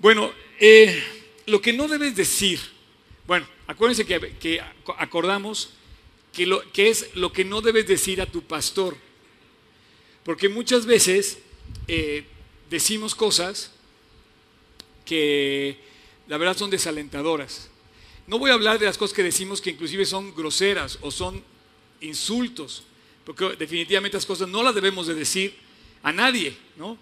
Bueno, eh, lo que no debes decir, bueno, acuérdense que, acordamos que es lo que no debes decir a tu pastor, porque muchas veces eh, decimos cosas que la verdad son desalentadoras. No voy a hablar de las cosas que decimos que inclusive son groseras o son insultos, porque definitivamente las cosas no las debemos de decir a nadie, ¿no?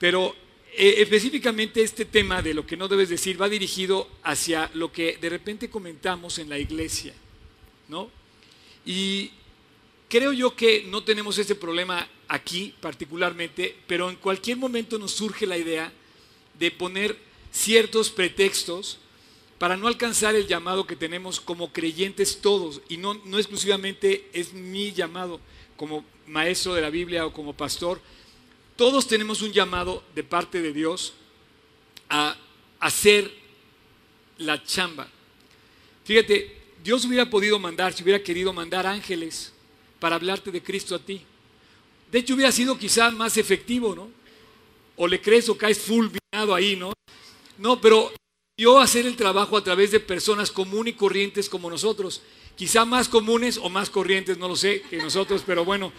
Pero eh, específicamente este tema de lo que no debes decir va dirigido hacia lo que de repente comentamos en la iglesia, ¿no? Y creo yo que no tenemos ese problema aquí particularmente, pero en cualquier momento nos surge la idea de poner ciertos pretextos para no alcanzar el llamado que tenemos como creyentes todos, y no, no exclusivamente es mi llamado como maestro de la Biblia o como pastor, todos tenemos un llamado de parte de Dios a hacer la chamba. Fíjate, Dios hubiera podido mandar, si hubiera querido mandar ángeles para hablarte de Cristo a ti. De hecho, hubiera sido quizás más efectivo, ¿no? O le crees o caes fulminado ahí, ¿no? No, pero yo hacer el trabajo a través de personas comunes y corrientes como nosotros. Quizá más comunes o más corrientes, no lo sé, que nosotros, pero bueno,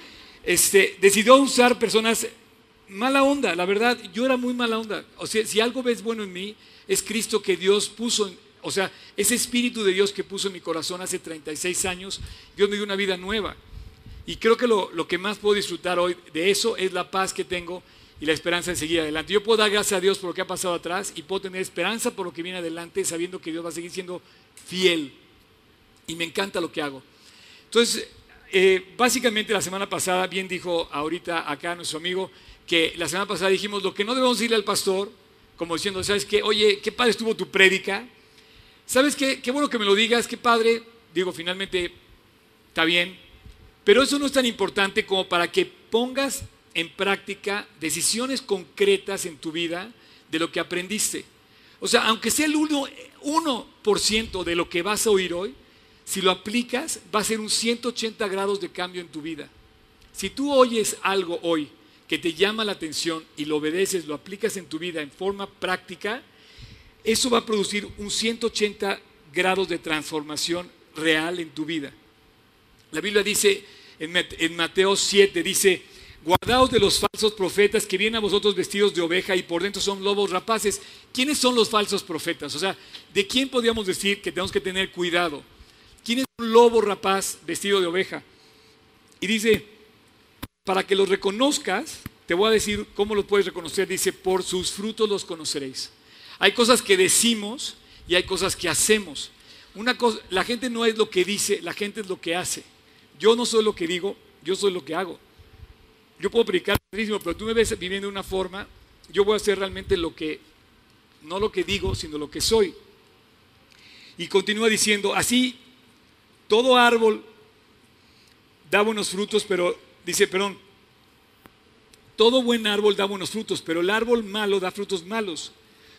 este, decidió usar personas mala onda, la verdad, yo era muy mala onda. O sea, si algo ves bueno en mí, es Cristo que Dios puso, o sea, ese espíritu de Dios que puso en mi corazón hace 36 años, Dios me dio una vida nueva. Y creo que lo, lo que más puedo disfrutar hoy de eso es la paz que tengo y la esperanza de seguir adelante. Yo puedo dar gracias a Dios por lo que ha pasado atrás y puedo tener esperanza por lo que viene adelante, sabiendo que Dios va a seguir siendo fiel. Y me encanta lo que hago. Entonces, eh, básicamente la semana pasada, bien dijo ahorita acá nuestro amigo, que la semana pasada dijimos lo que no debemos decirle al pastor, como diciendo, ¿sabes qué? Oye, qué padre estuvo tu prédica. ¿Sabes qué? Qué bueno que me lo digas, qué padre. Digo, finalmente está bien. Pero eso no es tan importante como para que pongas en práctica decisiones concretas en tu vida de lo que aprendiste. O sea, aunque sea el 1%, de lo que vas a oír hoy, si lo aplicas, va a ser un 180 grados de cambio en tu vida. Si tú oyes algo hoy que te llama la atención y lo obedeces, lo aplicas en tu vida en forma práctica, eso va a producir un 180 grados de transformación real en tu vida. La Biblia dice en Mateo 7, dice, guardaos de los falsos profetas que vienen a vosotros vestidos de oveja y por dentro son lobos rapaces. ¿Quiénes son los falsos profetas? O sea, ¿de quién podríamos decir que tenemos que tener cuidado? ¿Quién es un lobo rapaz vestido de oveja? Y dice, para que los reconozcas, te voy a decir cómo los puedes reconocer. Dice, por sus frutos los conoceréis. Hay cosas que decimos y hay cosas que hacemos. Una cosa, la gente no es lo que dice, la gente es lo que hace. Yo no soy lo que digo, yo soy lo que hago. Yo puedo predicar pero tú me ves viviendo de una forma, yo voy a hacer realmente lo que, no lo que digo, sino lo que soy. Y continúa diciendo, así todo árbol da buenos frutos, pero dice, perdón, todo buen árbol da buenos frutos, pero el árbol malo da frutos malos.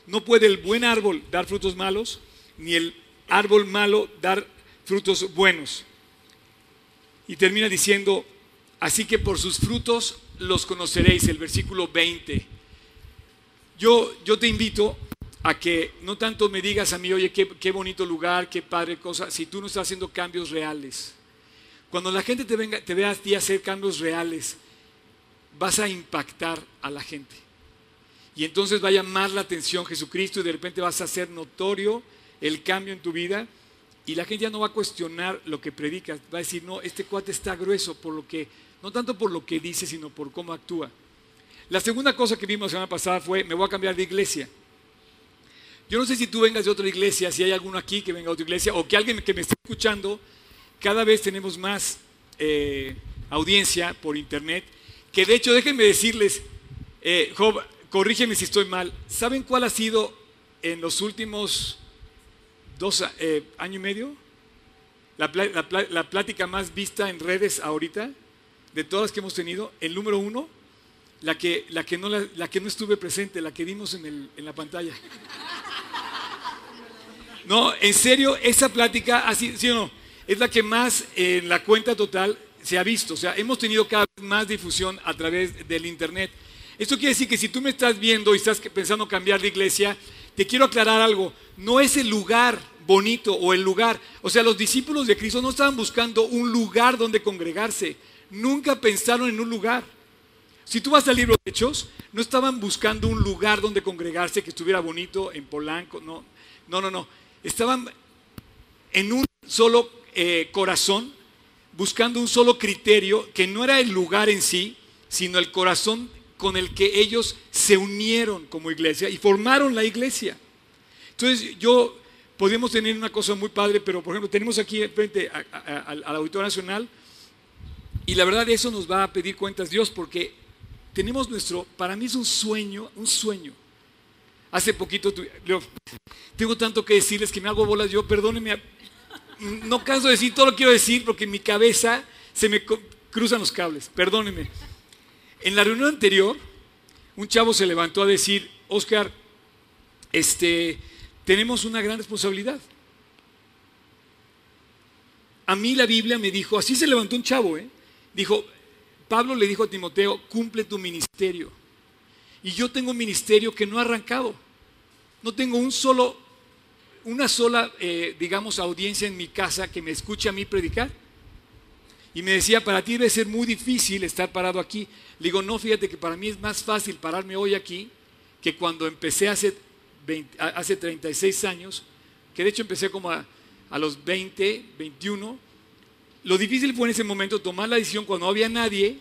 No puede el buen árbol dar frutos malos, ni el árbol malo dar frutos buenos. Y termina diciendo, así que por sus frutos los conoceréis, el versículo 20. Yo, yo te invito a que no tanto me digas a mí, oye, qué, qué bonito lugar, qué padre cosa, si tú no estás haciendo cambios reales. Cuando la gente te, venga, te vea a ti hacer cambios reales, vas a impactar a la gente. Y entonces va a llamar la atención Jesucristo y de repente vas a hacer notorio el cambio en tu vida y la gente ya no va a cuestionar lo que predicas, va a decir, no, este cuate está grueso por lo que, no tanto por lo que dice, sino por cómo actúa. La segunda cosa que vimos la semana pasada fue, me voy a cambiar de iglesia. Yo no sé si tú vengas de otra iglesia, si hay alguno aquí que venga de otra iglesia o que alguien que me esté escuchando, cada vez tenemos más eh, audiencia por internet que de hecho, déjenme decirles, eh, Job, corrígeme si estoy mal, ¿saben cuál ha sido en los últimos dos eh, años y medio? La, plática más vista en redes ahorita, de todas que hemos tenido, el número uno, la que, la que, no, la, que no estuve presente, la que vimos en, el, en la pantalla. No, en serio, esa plática, así, ¿sí o no? Es la que más en la cuenta total se ha visto, o sea, hemos tenido cada vez más difusión a través del Internet. Esto quiere decir que si tú me estás viendo y estás pensando cambiar de iglesia, te quiero aclarar algo, no es el lugar bonito o el lugar. O sea, los discípulos de Cristo no estaban buscando un lugar donde congregarse, nunca pensaron en un lugar. Si tú vas al libro de Hechos, no estaban buscando un lugar donde congregarse que estuviera bonito en Polanco, no, no, no, no. Estaban en un solo eh, corazón, buscando un solo criterio, que no era el lugar en sí, sino el corazón con el que ellos se unieron como iglesia y formaron la iglesia. Entonces yo podemos tener una cosa muy padre, pero por ejemplo tenemos aquí frente al Auditorio Nacional y la verdad eso nos va a pedir cuentas Dios porque tenemos nuestro, para mí es un sueño, un sueño. Hace poquito, tengo tanto que decirles que me hago bolas yo, perdónenme, no canso de decir todo lo quiero decir porque en mi cabeza se me cruzan los cables, perdónenme. En la reunión anterior, un chavo se levantó a decir, Oscar, este, tenemos una gran responsabilidad. A mí la Biblia me dijo, así se levantó un chavo, ¿eh? dijo, Pablo le dijo a Timoteo, cumple tu ministerio. Y yo tengo un ministerio que no ha arrancado. No tengo un solo, una sola, eh, digamos, audiencia en mi casa que me escuche a mí predicar. Y me decía, para ti debe ser muy difícil estar parado aquí. Le digo, no, fíjate que para mí es más fácil pararme hoy aquí que cuando empecé hace, hace 36 años, que de hecho empecé como a, a los 20, 21. Lo difícil fue en ese momento tomar la decisión cuando no había nadie,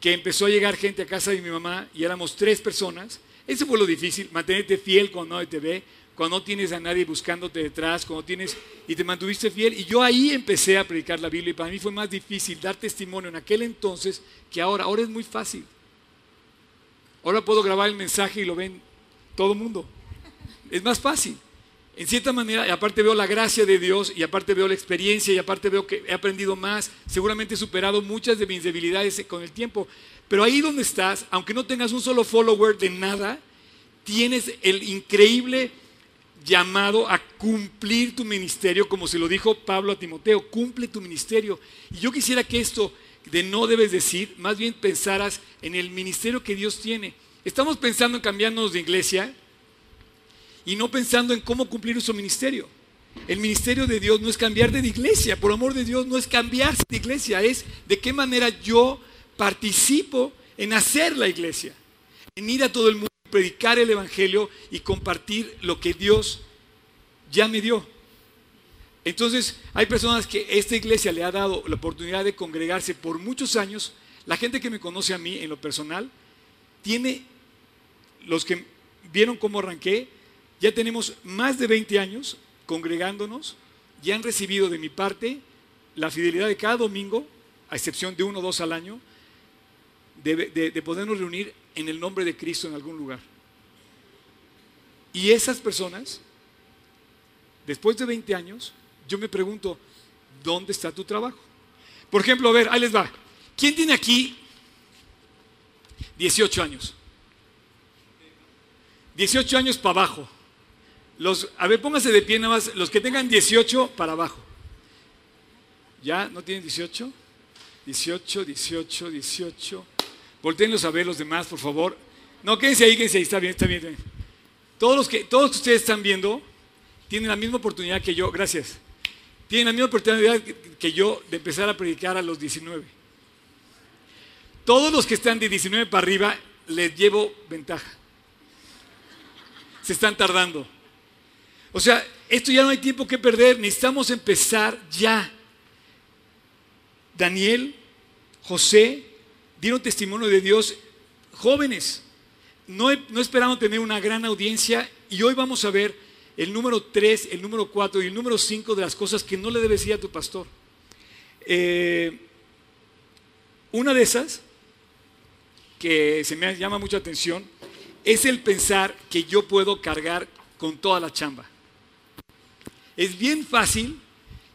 que empezó a llegar gente a casa de mi mamá y éramos tres personas. Ese fue lo difícil, mantenerte fiel cuando nadie te ve, cuando no tienes a nadie buscándote detrás, cuando tienes y te mantuviste fiel. Y yo ahí empecé a predicar la Biblia y para mí fue más difícil dar testimonio en aquel entonces que ahora. Ahora es muy fácil. Ahora puedo grabar el mensaje y lo ven todo el mundo. Es más fácil. En cierta manera, y aparte veo la gracia de Dios, y aparte veo la experiencia, y aparte veo que he aprendido más, seguramente he superado muchas de mis debilidades con el tiempo. Pero ahí donde estás, aunque no tengas un solo follower de nada, tienes el increíble llamado a cumplir tu ministerio, como se lo dijo Pablo a Timoteo, cumple tu ministerio. Y yo quisiera que esto de no debes decir, más bien pensaras en el ministerio que Dios tiene. Estamos pensando en cambiarnos de iglesia y no pensando en cómo cumplir nuestro ministerio. El ministerio de Dios no es cambiar de iglesia, por amor de Dios, no es cambiarse de iglesia, es de qué manera yo participo en hacer la iglesia, en ir a todo el mundo predicar el Evangelio y compartir lo que Dios ya me dio. Entonces, hay personas que esta iglesia le ha dado la oportunidad de congregarse por muchos años. La gente que me conoce a mí en lo personal, tiene, los que vieron cómo arranqué, ya tenemos más de 20 años congregándonos, ya han recibido de mi parte la fidelidad de cada domingo, a excepción de uno o dos al año, de, de podernos reunir en el nombre de Cristo en algún lugar. Y esas personas, después de 20 años, yo me pregunto, ¿dónde está tu trabajo? Por ejemplo, a ver, ahí les va. ¿Quién tiene aquí 18 años? 18 años para abajo. Los, a ver, pónganse de pie nada más, los que tengan 18 para abajo. ¿Ya? ¿No tienen 18? 18, 18, 18. Volteenlos a ver los demás, por favor. No, quédense ahí, quédense ahí, está bien, está bien. Todos los que, todos ustedes están viendo tienen la misma oportunidad que yo, gracias. Tienen la misma oportunidad que yo de empezar a predicar a los 19. Todos los que están de 19 para arriba les llevo ventaja. Se están tardando. O sea, esto ya no hay tiempo que perder, necesitamos empezar ya. Daniel, José, dieron testimonio de Dios jóvenes, no, no esperando tener una gran audiencia y hoy vamos a ver el número 3, el número 4 y el número 5 de las cosas que no le debes decir a tu pastor. Eh, una de esas, que se me llama mucha atención, es el pensar que yo puedo cargar con toda la chamba. Es bien fácil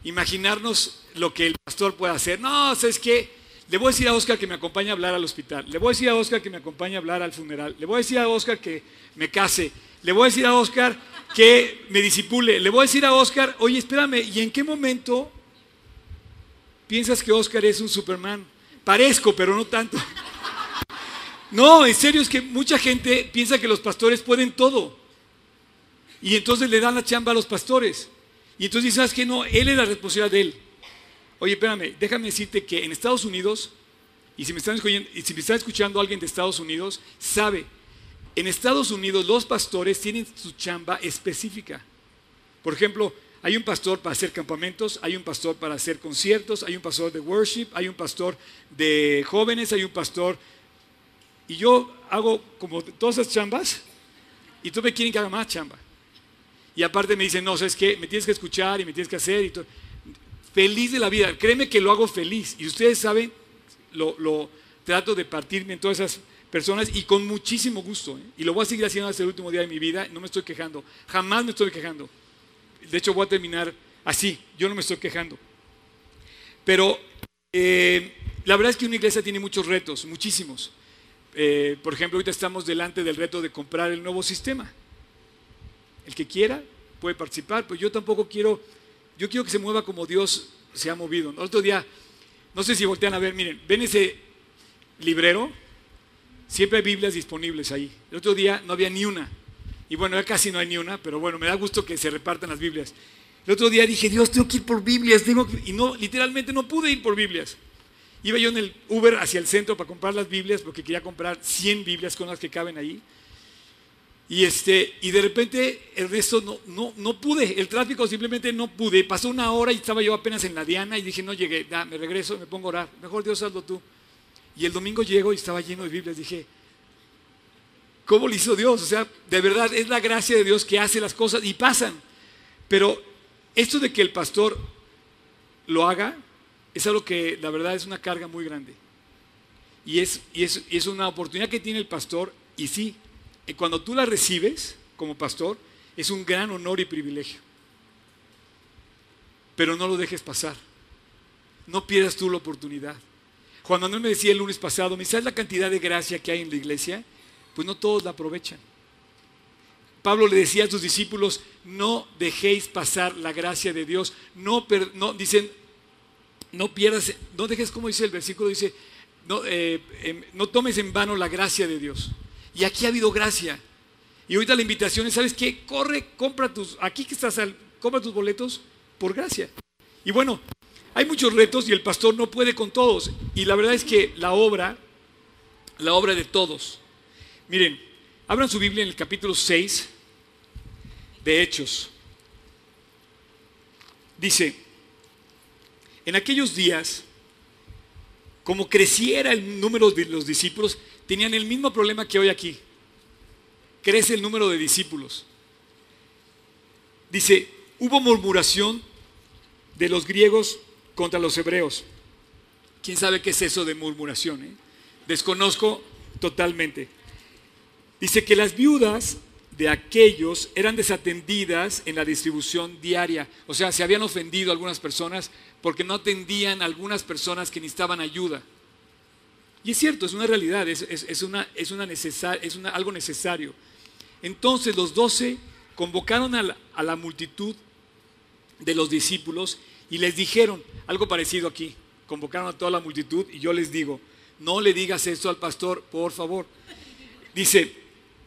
imaginarnos lo que el pastor puede hacer. No, ¿sabes qué? Le voy a decir a Oscar que me acompañe a hablar al hospital. Le voy a decir a Oscar que me acompañe a hablar al funeral. Le voy a decir a Oscar que me case. Le voy a decir a Oscar que me disipule. Le voy a decir a Oscar, oye, espérame, ¿y en qué momento piensas que Oscar es un Superman? Parezco, pero no tanto. No, en serio es que mucha gente piensa que los pastores pueden todo. Y entonces le dan la chamba a los pastores. Y entonces, ¿sabes qué? No, él es la responsabilidad de él. Oye, espérame, déjame decirte que en Estados Unidos, y si me están escuchando, y si me está escuchando alguien de Estados Unidos, sabe, en Estados Unidos los pastores tienen su chamba específica. Por ejemplo, hay un pastor para hacer campamentos, hay un pastor para hacer conciertos, hay un pastor de worship, hay un pastor de jóvenes, hay un pastor... Y yo hago como todas esas chambas y tú me quieren que haga más chamba. Y aparte me dicen, no, ¿sabes qué? Me tienes que escuchar y me tienes que hacer y todo. Feliz de la vida. Créeme que lo hago feliz. Y ustedes saben, lo, trato de partirme en todas esas personas y con muchísimo gusto. ¿eh? Y lo voy a seguir haciendo hasta el último día de mi vida. No me estoy quejando. Jamás me estoy quejando. De hecho, voy a terminar así. Yo no me estoy quejando. Pero eh, la verdad es que una iglesia tiene muchos retos, muchísimos. Eh, por ejemplo, ahorita estamos delante del reto de comprar el nuevo sistema. El que quiera puede participar, pero yo tampoco quiero, yo quiero que se mueva como Dios se ha movido. El otro día, no sé si voltean a ver, miren, ven ese librero, siempre hay Biblias disponibles ahí. El otro día no había ni una. Y bueno, ya casi no hay ni una, pero bueno, me da gusto que se repartan las Biblias. El otro día dije, Dios, tengo que ir por Biblias, tengo y no, literalmente no pude ir por Biblias. Iba yo en el Uber hacia el centro para comprar las Biblias porque quería comprar 100 Biblias con las que caben ahí. Y, este, y de repente el resto no, no, no pude, el tráfico simplemente no pude. Pasó una hora y estaba yo apenas en la Diana y dije, no llegué, ya, me regreso, me pongo a orar. Mejor Dios hazlo tú. Y el domingo llego y estaba lleno de Biblias. Dije, ¿Cómo lo hizo Dios? O sea, de verdad es la gracia de Dios que hace las cosas y pasan. Pero esto de que el pastor lo haga es algo que la verdad es una carga muy grande. Y es, y es, es una oportunidad que tiene el pastor y sí, eh, cuando tú la recibes como pastor, es un gran honor y privilegio. Pero no lo dejes pasar. No pierdas tú la oportunidad. Juan Manuel me decía el lunes pasado, ¿me sabes la cantidad de gracia que hay en la iglesia? pues no todos la aprovechan. Pablo le decía a sus discípulos, no dejéis pasar la gracia de Dios, no, no dicen, no pierdas, no dejes, como dice el versículo, dice, no, eh, em, no tomes en vano la gracia de Dios. Y aquí ha habido gracia. Y ahorita la invitación es, ¿sabes qué? Corre, compra tus, aquí que estás, compra tus boletos por gracia. Y bueno, hay muchos retos y el pastor no puede con todos. Y la verdad es que la obra, la obra de todos, Miren, abran su Biblia en el capítulo 6 de Hechos. Dice, en aquellos días, como creciera el número de los discípulos, tenían el mismo problema que hoy aquí. Crece el número de discípulos. Dice, hubo murmuración de los griegos contra los hebreos. ¿Quién sabe qué es eso de murmuración? Eh? Desconozco totalmente. Dice que las viudas de aquellos eran desatendidas en la distribución diaria. O sea, se habían ofendido algunas personas porque no atendían a algunas personas que necesitaban ayuda. Y es cierto, es una realidad, es, una, es, una es algo necesario. Entonces los doce convocaron a la multitud de los discípulos y les dijeron algo parecido aquí. Convocaron a toda la multitud y yo les digo, no le digas esto al pastor, por favor. Dice,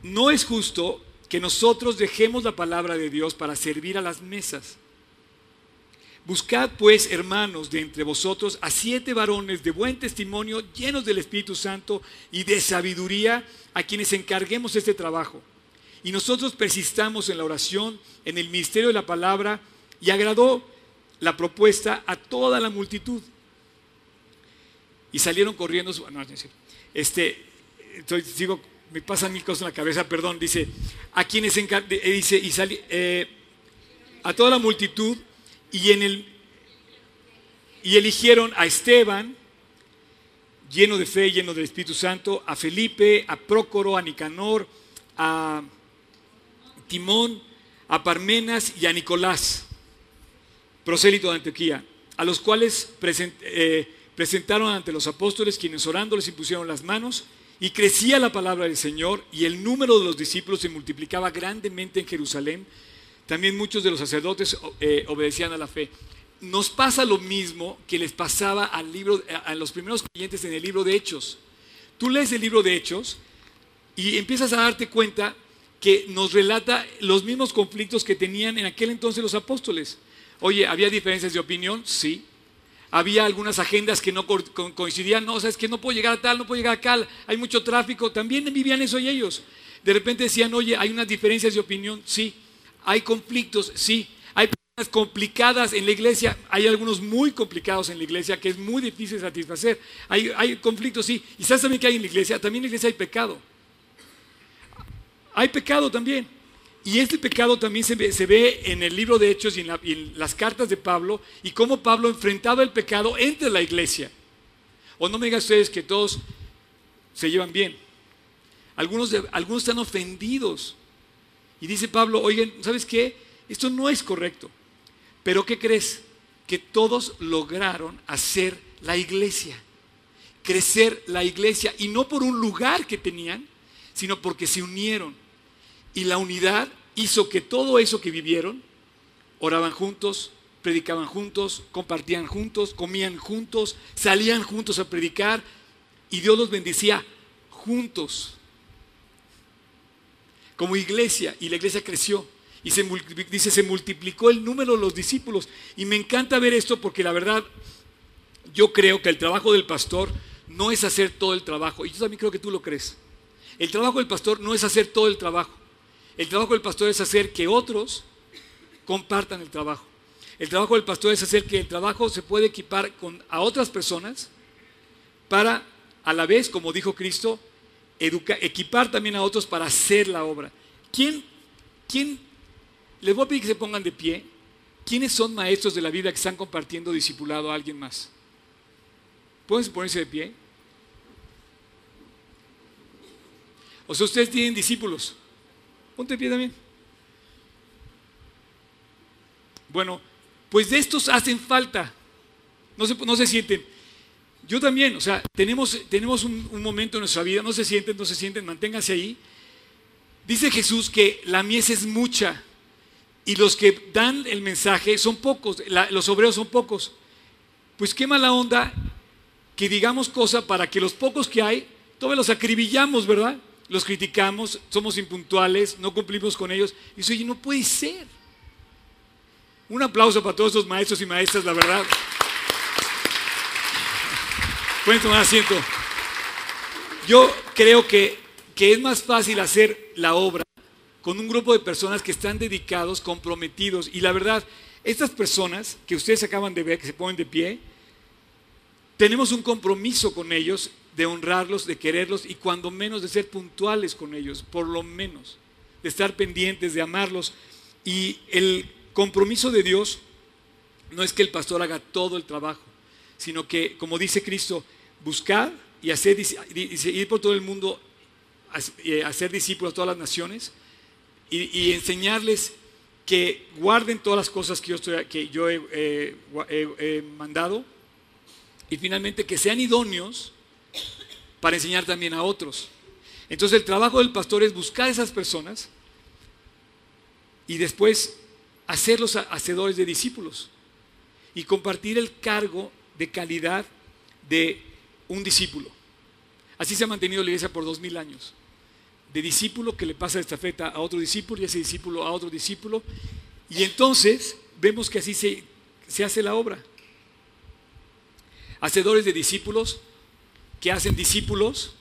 no es justo que nosotros dejemos la palabra de Dios para servir a las mesas. Buscad pues, hermanos, de entre vosotros a siete varones de buen testimonio, llenos del Espíritu Santo y de sabiduría, a quienes encarguemos este trabajo. Y nosotros persistamos en la oración, en el ministerio de la palabra, y agradó la propuesta a toda la multitud. Y salieron corriendo, no, este, estoy, sigo me pasan mil cosas en la cabeza, perdón, dice, a quienes eh, dice, y eh, a toda la multitud, y en el y eligieron a Esteban, lleno de fe, lleno del Espíritu Santo, a Felipe, a Prócoro, a Nicanor, a Timón, a Parmenas y a Nicolás, prosélito de Antioquía, a los cuales eh, presentaron ante los apóstoles, quienes orando les impusieron las manos, y crecía la palabra del Señor y el número de los discípulos se multiplicaba grandemente en Jerusalén. También muchos de los sacerdotes eh, obedecían a la fe. Nos pasa lo mismo que les pasaba a los primeros creyentes en el libro de Hechos. Tú lees el libro de Hechos y empiezas a darte cuenta que nos relata los mismos conflictos que tenían en aquel entonces los apóstoles. Oye, ¿había diferencias de opinión? Sí. Había algunas agendas que no coincidían, no, o sea, es que no puedo llegar a tal, no puedo llegar a tal, hay mucho tráfico, también vivían eso y ellos. De repente decían, oye, hay unas diferencias de opinión, sí. Hay conflictos, sí. Hay personas complicadas en la iglesia, hay algunos muy complicados en la iglesia que es muy difícil satisfacer. Hay, conflictos, sí. ¿Y sabes también que hay en la iglesia? También en la iglesia hay pecado. Hay pecado también. Y este pecado también se ve, en el libro de Hechos y en, las cartas de Pablo y cómo Pablo enfrentaba el pecado entre la iglesia. O no me digan ustedes que todos se llevan bien. Algunos, algunos están ofendidos. Y dice Pablo, oigan, ¿sabes qué? Esto no es correcto. Pero ¿qué crees? Que todos lograron hacer la iglesia, crecer la iglesia, y no por un lugar que tenían, sino porque se unieron y la unidad hizo que todo eso que vivieron, oraban juntos, predicaban juntos, compartían juntos, comían juntos, salían juntos a predicar y Dios los bendecía juntos. Como iglesia, y la iglesia creció. Y se, dice, se multiplicó el número de los discípulos. Y me encanta ver esto porque la verdad, yo creo que el trabajo del pastor no es hacer todo el trabajo. Y yo también creo que tú lo crees. El trabajo del pastor no es hacer todo el trabajo. El trabajo del pastor es hacer que otros compartan el trabajo. El trabajo del pastor es hacer que el trabajo se pueda equipar con, a otras personas para, a la vez, como dijo Cristo, equipar también a otros para hacer la obra. ¿Quién, quién, les voy a pedir que se pongan de pie, quiénes son maestros de la vida que están compartiendo discipulado a alguien más? ¿Pueden ponerse de pie? O sea, ustedes tienen discípulos. Ponte pie también. Bueno, pues de estos hacen falta. No se, no se sienten. Yo también, o sea, tenemos, tenemos un, momento en nuestra vida, no se sienten, no se sienten, manténganse ahí. Dice Jesús que la mies es mucha y los que dan el mensaje son pocos, los obreros son pocos. Pues qué mala onda que digamos cosas para que los pocos que hay, todos los acribillamos, ¿verdad? los criticamos, somos impuntuales, no cumplimos con ellos. Y eso, oye, no puede ser. Un aplauso para todos los maestros y maestras, la verdad. Pueden tomar asiento. Yo creo que, que es más fácil hacer la obra con un grupo de personas que están dedicados, comprometidos. Y la verdad, estas personas que ustedes acaban de ver, que se ponen de pie, tenemos un compromiso con ellos de honrarlos, de quererlos y cuando menos de ser puntuales con ellos, por lo menos, de estar pendientes, de amarlos. Y el compromiso de Dios no es que el pastor haga todo el trabajo, sino que, como dice Cristo, buscar y hacer, ir por todo el mundo, eh, hacer discípulos a todas las naciones y, enseñarles que guarden todas las cosas que yo, estoy, que yo he mandado y finalmente que sean idóneos para enseñar también a otros. Entonces el trabajo del pastor es buscar a esas personas y después hacerlos hacedores de discípulos y compartir el cargo de calidad de un discípulo. Así se ha mantenido la iglesia por dos mil años. De discípulo que le pasa esta estafeta a otro discípulo y ese discípulo a otro discípulo. Y entonces vemos que así se, se hace la obra. Hacedores de discípulos que hacen discípulos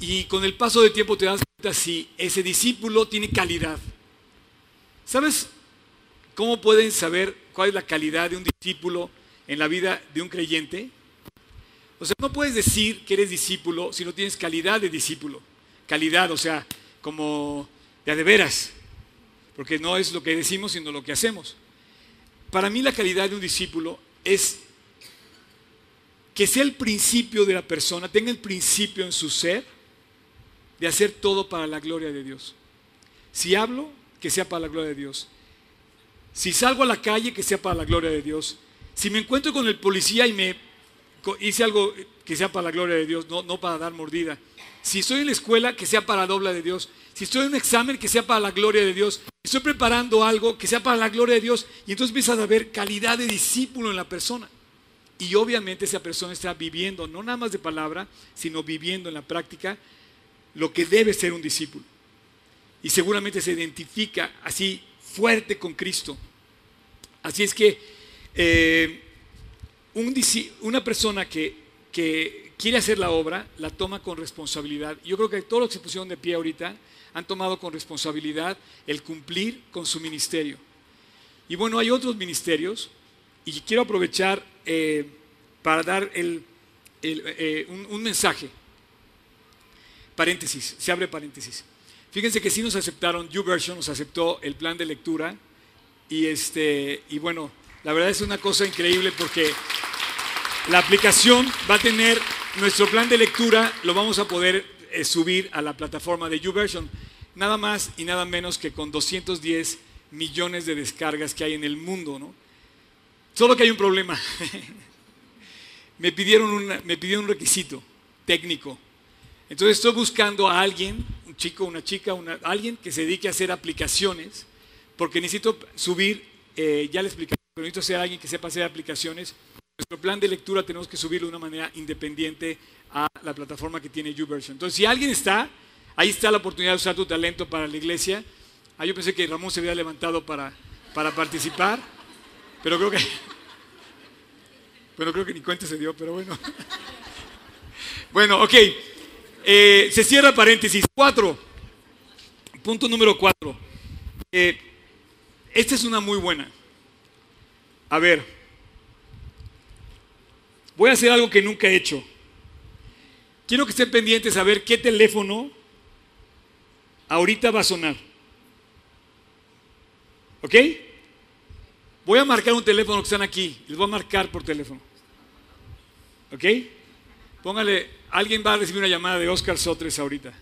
y con el paso del tiempo te das cuenta si ese discípulo tiene calidad. ¿Sabes cómo pueden saber cuál es la calidad de un discípulo en la vida de un creyente? O sea, no puedes decir que eres discípulo si no tienes calidad de discípulo. Calidad, o sea, como de a de veras. Porque no es lo que decimos, sino lo que hacemos. Para mí la calidad de un discípulo es que sea el principio de la persona, tenga el principio en su ser de hacer todo para la gloria de Dios. Si hablo, que sea para la gloria de Dios. Si salgo a la calle, que sea para la gloria de Dios. Si me encuentro con el policía y me hice algo que sea para la gloria de Dios, no, no para dar mordida. Si estoy en la escuela, que sea para la gloria de Dios. Si estoy en un examen, que sea para la gloria de Dios. Estoy preparando algo, que sea para la gloria de Dios. Y entonces empiezas a ver calidad de discípulo en la persona. Y obviamente esa persona está viviendo, no nada más de palabra, sino viviendo en la práctica lo que debe ser un discípulo. y seguramente se identifica así fuerte con Cristo. Así es que eh, una persona que, quiere hacer la obra la toma con responsabilidad. Yo creo que todos los que se pusieron de pie ahorita han tomado con responsabilidad el cumplir con su ministerio. Y bueno, hay otros ministerios y quiero aprovechar eh, para dar eh, un, mensaje. Paréntesis, se abre paréntesis. Fíjense que sí nos aceptaron, YouVersion nos aceptó el plan de lectura y, este, y bueno, la verdad es una cosa increíble porque la aplicación va a tener nuestro plan de lectura, lo vamos a poder eh, subir a la plataforma de YouVersion, nada más y nada menos que con 210 millones de descargas que hay en el mundo, ¿no? Solo que hay un problema. me, pidieron me pidieron un requisito técnico. Entonces estoy buscando a alguien, un chico, una chica, alguien que se dedique a hacer aplicaciones, porque necesito subir, eh, ya le expliqué, pero necesito ser alguien que sepa hacer aplicaciones. Nuestro plan de lectura tenemos que subirlo de una manera independiente a la plataforma que tiene YouVersion. Entonces, si alguien está, ahí está la oportunidad de usar tu talento para la iglesia. Ah, yo pensé que Ramón se había levantado para, para participar. Pero creo que. Bueno, creo que ni cuenta se dio, pero bueno. Bueno, ok. Eh, se cierra paréntesis. Cuatro. Punto número cuatro. Eh, esta es una muy buena. A ver. Voy a hacer algo que nunca he hecho. Quiero que estén pendientes a ver qué teléfono ahorita va a sonar. ¿Ok? Voy a marcar un teléfono que están aquí. Les voy a marcar por teléfono. ¿Ok? Póngale, alguien va a recibir una llamada de Oscar Sotres ahorita.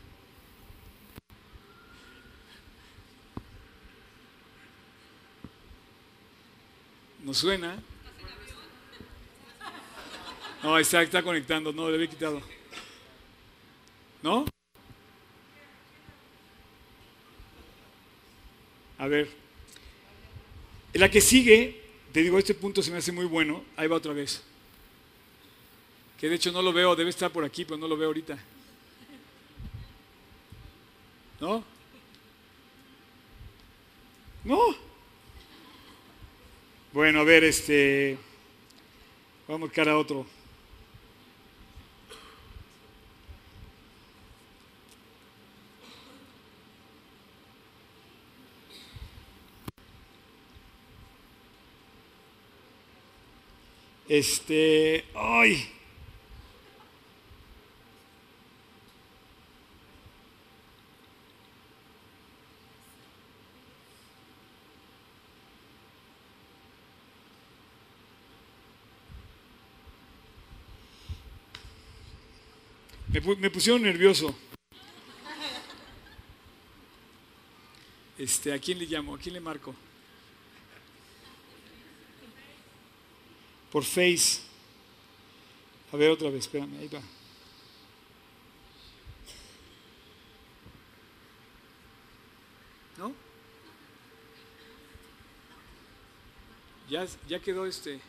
¿No suena? No, está, conectando, no, le había quitado. ¿No? A ver. La que sigue, te digo, este punto se me hace muy bueno, ahí va otra vez. Que de hecho no lo veo, debe estar por aquí, pero no lo veo ahorita. ¿No? No. Bueno, a ver, este. Vamos a buscar a otro. Este, ay. Me, pusieron nervioso. Este, ¿a quién le llamo? ¿A quién le marco? por Face. A ver otra vez, espérame, ahí va. ¿No? Ya, ya quedó este.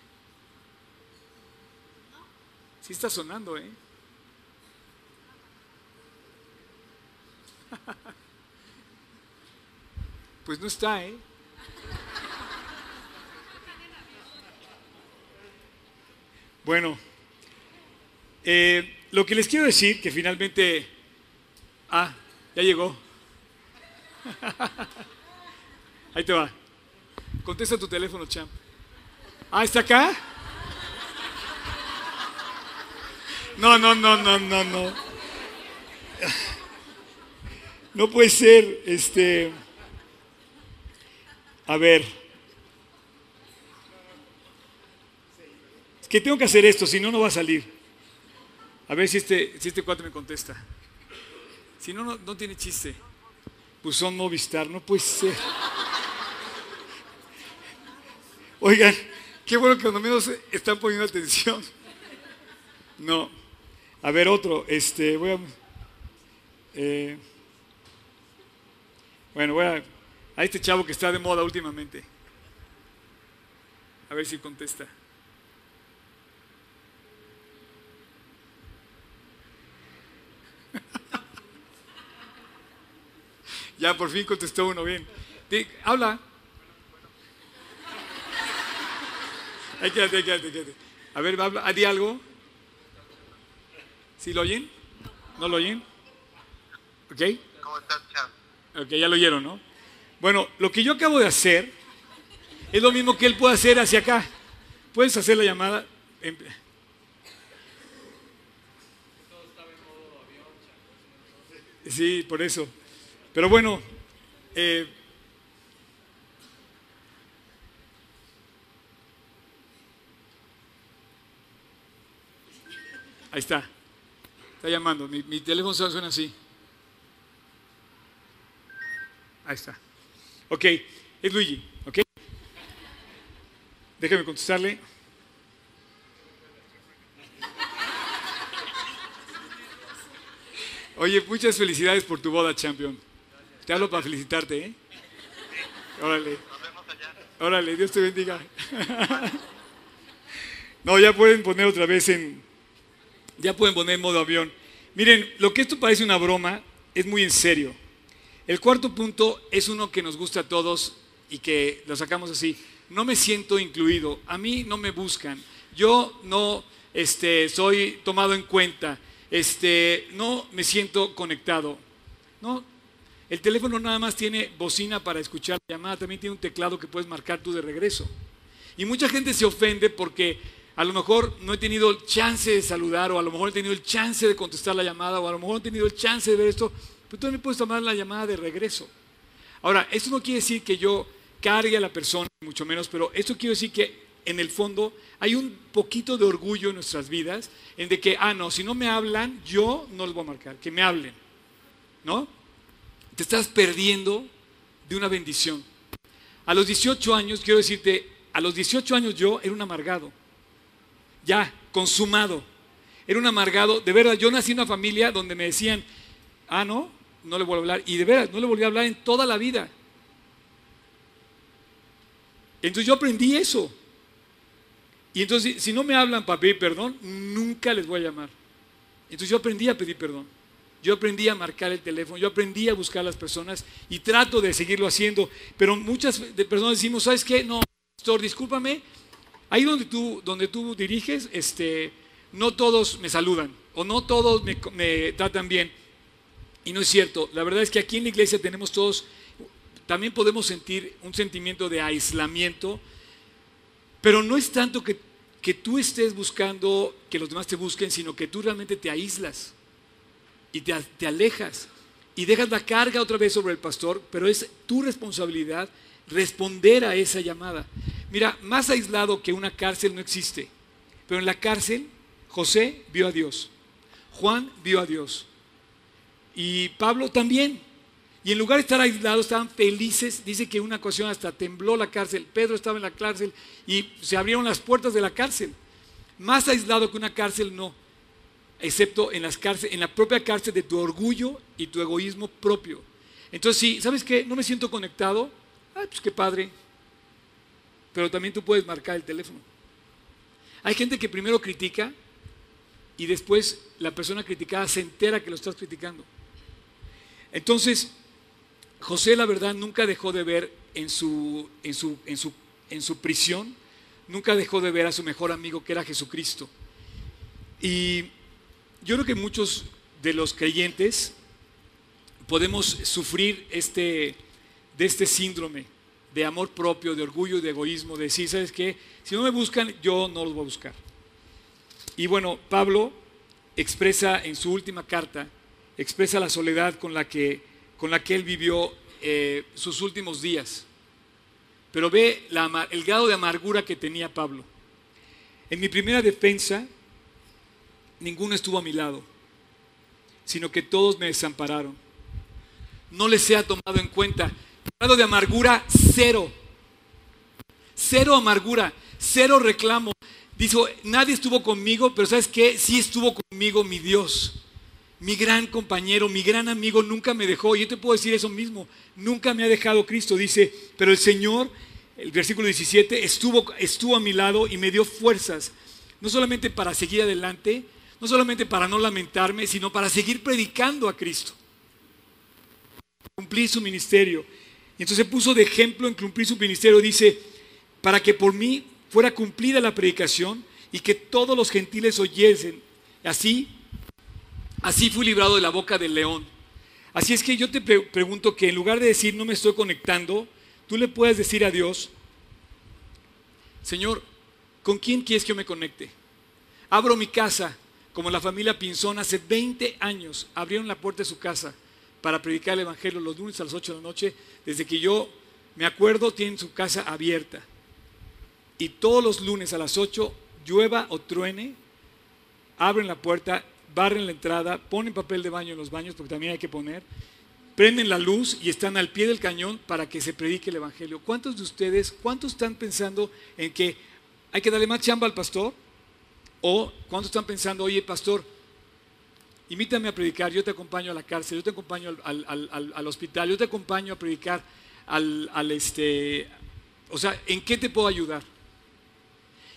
Sí está sonando, ¿eh? Pues no está, ¿eh? Bueno, eh, lo que les quiero decir, que finalmente... Ah, ya llegó. Ahí te va. Contesta tu teléfono, champ. Ah, ¿está acá? No, no, no, no, no, no. No puede ser, este... A ver. que tengo que hacer esto, si no, no va a salir. A ver si este, si este cuate me contesta. Si no, no, tiene chiste. Pues son Movistar, no puede ser. Oigan, qué bueno que cuando menos están poniendo atención. No. A ver, otro. Este, voy a. Eh, bueno, voy a. A este chavo que está de moda últimamente. A ver si contesta. Ya por fin contestó uno bien. habla. Ahí quédate, quédate, quédate. A ver, habla, di algo. ¿Sí lo oyen? ¿No lo oyen? ¿Ok? ¿Cómo estás, Ok, ya lo oyeron, ¿no? Bueno, lo que yo acabo de hacer es lo mismo que él puede hacer hacia acá. Puedes hacer la llamada. Sí, por eso. Pero bueno, eh, ahí está. Está llamando. Mi, mi teléfono suena así. Ahí está. Ok, es Luigi, ¿ok? Déjame contestarle. Oye, muchas felicidades por tu boda, champion. Te hablo para felicitarte, ¿eh? Órale. Órale, Dios te bendiga. No, ya pueden poner otra vez en. Ya pueden poner en modo avión. Miren, lo que esto parece una broma es muy en serio. El cuarto punto es uno que nos gusta a todos y que lo sacamos así. No me siento incluido. A mí no me buscan. Yo no este, soy tomado en cuenta este, no me siento conectado. No, el teléfono nada más tiene bocina para escuchar la llamada, también tiene un teclado que puedes marcar tú de regreso. Y mucha gente se ofende porque a lo mejor no he tenido el chance de saludar, o a lo mejor he tenido el chance de contestar la llamada, o a lo mejor he tenido el chance de ver esto, pero tú también puedes tomar la llamada de regreso. Ahora, esto no quiere decir que yo cargue a la persona, mucho menos, pero esto quiere decir que en el fondo hay un poquito de orgullo en nuestras vidas en de que, ah, no, si no me hablan, yo no les voy a marcar, que me hablen. ¿No? Te estás perdiendo de una bendición. A los 18 años, quiero decirte, a los 18 años yo era un amargado. Ya, consumado. Era un amargado. De verdad, yo nací en una familia donde me decían, ah, no, no le vuelvo a hablar. Y de verdad, no le volví a hablar en toda la vida. Entonces yo aprendí eso. Y entonces, si no me hablan para pedir perdón, nunca les voy a llamar. Entonces yo aprendí a pedir perdón. Yo aprendí a marcar el teléfono, yo aprendí a buscar a las personas y trato de seguirlo haciendo. Pero muchas personas decimos, ¿sabes qué? No, pastor, discúlpame. Ahí donde tú, donde tú diriges, este, no todos me saludan o no todos me, me tratan bien. Y no es cierto. La verdad es que aquí en la iglesia tenemos todos, también podemos sentir un sentimiento de aislamiento pero no es tanto que, tú estés buscando que los demás te busquen, sino que tú realmente te aíslas y te, te alejas y dejas la carga otra vez sobre el pastor, pero es tu responsabilidad responder a esa llamada. Mira, más aislado que una cárcel no existe, pero en la cárcel José vio a Dios, Juan vio a Dios y Pablo también. Y en lugar de estar aislados, estaban felices. Dice que una ocasión hasta tembló la cárcel. Pedro estaba en la cárcel y se abrieron las puertas de la cárcel. Más aislado que una cárcel no, excepto en, las cárcel, en la propia cárcel de tu orgullo y tu egoísmo propio. Entonces, sí, ¿sabes qué? No me siento conectado. Ah, pues qué padre. Pero también tú puedes marcar el teléfono. Hay gente que primero critica y después la persona criticada se entera que lo estás criticando. Entonces, José, la verdad, nunca dejó de ver en su, en su, en su, en su prisión, nunca dejó de ver a su mejor amigo que era Jesucristo. Y yo creo que muchos de los creyentes podemos sufrir este, de este síndrome de amor propio, de orgullo y de egoísmo, de decir, ¿sabes qué? Si no me buscan, yo no los voy a buscar. Y bueno, Pablo expresa en su última carta, expresa la soledad con la que con la que él vivió eh, sus últimos días. Pero ve el grado de amargura que tenía Pablo. En mi primera defensa, ninguno estuvo a mi lado, sino que todos me desampararon. No les sea tomado en cuenta. Grado de amargura, cero. Cero amargura, cero reclamo. Dijo, nadie estuvo conmigo, pero ¿sabes qué? Sí estuvo conmigo mi Dios mi gran compañero, mi gran amigo nunca me dejó. Yo te puedo decir eso mismo, nunca me ha dejado Cristo. Dice, pero el Señor, el versículo 17, estuvo, estuvo a mi lado y me dio fuerzas, no solamente para seguir adelante, no solamente para no lamentarme, sino para seguir predicando a Cristo. cumplir su ministerio. Y entonces puso de ejemplo en cumplir su ministerio, dice, para que por mí fuera cumplida la predicación y que todos los gentiles oyesen. Así, así fui librado de la boca del león. Así es que yo te pregunto que en lugar de decir no me estoy conectando, tú le puedes decir a Dios, Señor, ¿con quién quieres que yo me conecte? Abro mi casa, como la familia Pinzón hace 20 años abrieron la puerta de su casa para predicar el Evangelio los lunes a las 8 de la noche. Desde que yo me acuerdo, tienen su casa abierta. Y todos los lunes a las 8, llueva o truene, abren la puerta, barren la entrada, ponen papel de baño en los baños, porque también hay que poner, prenden la luz y están al pie del cañón para que se predique el Evangelio. ¿Cuántos de ustedes, cuántos están pensando en que hay que darle más chamba al pastor? ¿O cuántos están pensando, oye, pastor, invítame a predicar, yo te acompaño a la cárcel, yo te acompaño al, hospital, yo te acompaño a predicar al, este, o sea, ¿en qué te puedo ayudar?